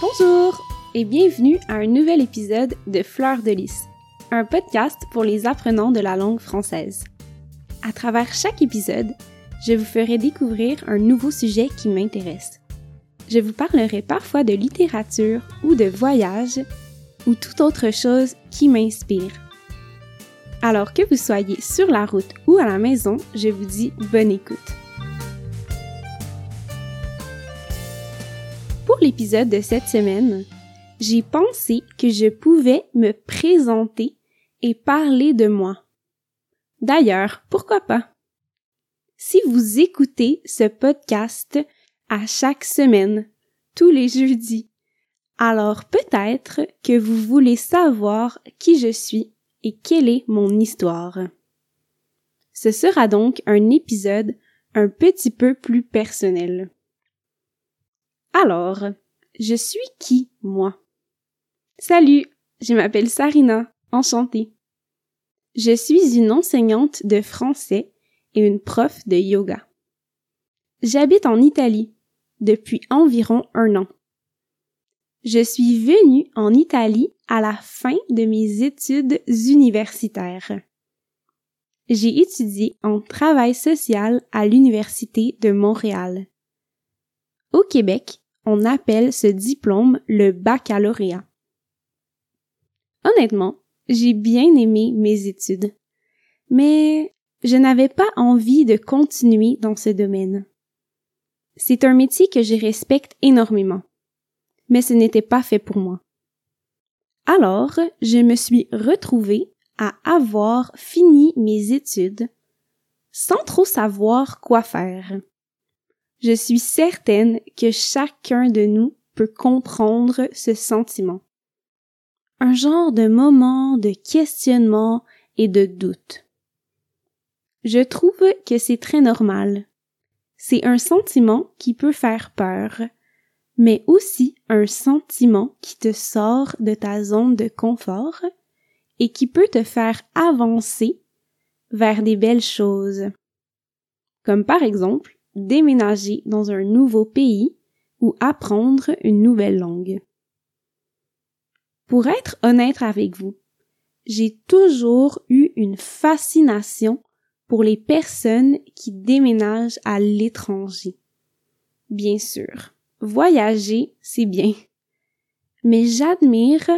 Bonjour et bienvenue à un nouvel épisode de Fleurs de lys, un podcast pour les apprenants de la langue française. À travers chaque épisode, je vous ferai découvrir un nouveau sujet qui m'intéresse. Je vous parlerai parfois de littérature ou de voyage ou toute autre chose qui m'inspire. Alors que vous soyez sur la route ou à la maison, je vous dis bonne écoute. De cette semaine, j'ai pensé que je pouvais me présenter et parler de moi. D'ailleurs, pourquoi pas? Si vous écoutez ce podcast à chaque semaine, tous les jeudis, alors peut-être que vous voulez savoir qui je suis et quelle est mon histoire. Ce sera donc un épisode un petit peu plus personnel. Alors, je suis qui, moi? Salut, je m'appelle Sarina, enchantée. Je suis une enseignante de français et une prof de yoga. J'habite en Italie depuis environ un an. Je suis venue en Italie à la fin de mes études universitaires. J'ai étudié en travail social à l'Université de Montréal. Au Québec, on appelle ce diplôme le baccalauréat. Honnêtement, j'ai bien aimé mes études, mais je n'avais pas envie de continuer dans ce domaine. C'est un métier que je respecte énormément, mais ce n'était pas fait pour moi. Alors, je me suis retrouvée à avoir fini mes études sans trop savoir quoi faire. Je suis certaine que chacun de nous peut comprendre ce sentiment. Un genre de moment de questionnement et de doute. Je trouve que c'est très normal. C'est un sentiment qui peut faire peur, mais aussi un sentiment qui te sort de ta zone de confort et qui peut te faire avancer vers des belles choses. Comme par exemple déménager dans un nouveau pays ou apprendre une nouvelle langue. Pour être honnête avec vous, j'ai toujours eu une fascination pour les personnes qui déménagent à l'étranger. Bien sûr, voyager, c'est bien. Mais j'admire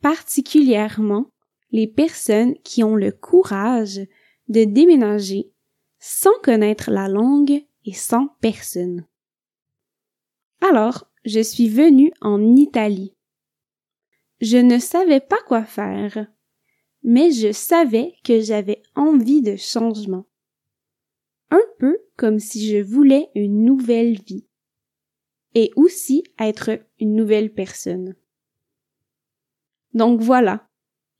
particulièrement les personnes qui ont le courage de déménager sans connaître la langue et sans personne. Alors, je suis venue en Italie. Je ne savais pas quoi faire, mais je savais que j'avais envie de changement. Un peu comme si je voulais une nouvelle vie. Et aussi être une nouvelle personne. Donc voilà.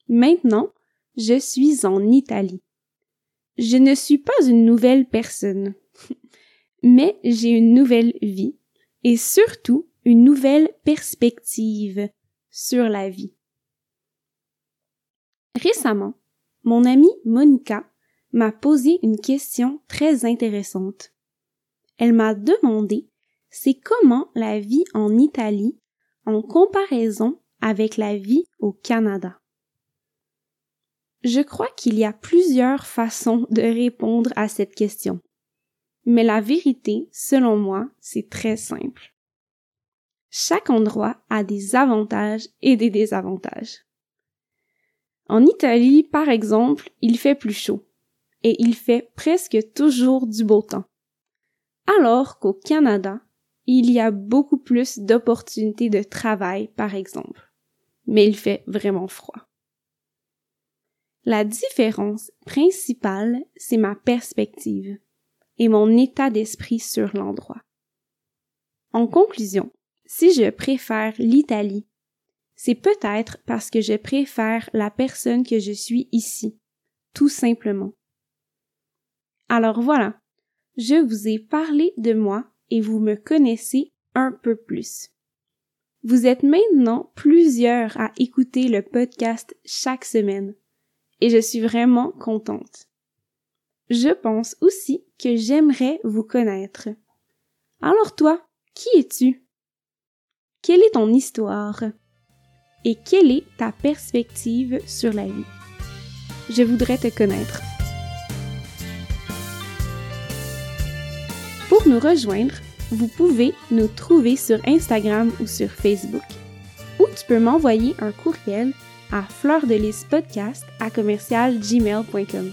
Maintenant, je suis en Italie. Je ne suis pas une nouvelle personne, mais j'ai une nouvelle vie et surtout une nouvelle perspective sur la vie. Récemment, mon amie Monica m'a posé une question très intéressante. Elle m'a demandé c'est comment la vie en Italie en comparaison avec la vie au Canada. Je crois qu'il y a plusieurs façons de répondre à cette question. Mais la vérité, selon moi, c'est très simple. Chaque endroit a des avantages et des désavantages. En Italie, par exemple, il fait plus chaud et il fait presque toujours du beau temps. Alors qu'au Canada, il y a beaucoup plus d'opportunités de travail, par exemple. Mais il fait vraiment froid. La différence principale, c'est ma perspective et mon état d'esprit sur l'endroit. En conclusion, si je préfère l'Italie c'est peut-être parce que je préfère la personne que je suis ici, tout simplement. Alors voilà, je vous ai parlé de moi et vous me connaissez un peu plus. Vous êtes maintenant plusieurs à écouter le podcast chaque semaine et je suis vraiment contente. Je pense aussi que j'aimerais vous connaître. Alors toi, qui es-tu? Quelle est ton histoire? Et quelle est ta perspective sur la vie? Je voudrais te connaître. Pour nous rejoindre, vous pouvez nous trouver sur Instagram ou sur Facebook. Ou tu peux m'envoyer un courriel à fleurdelispodcast à commercialgmail.com.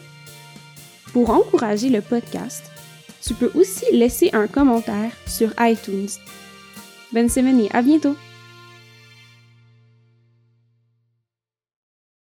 Pour encourager le podcast, tu peux aussi laisser un commentaire sur iTunes. Bonne semaine et à bientôt!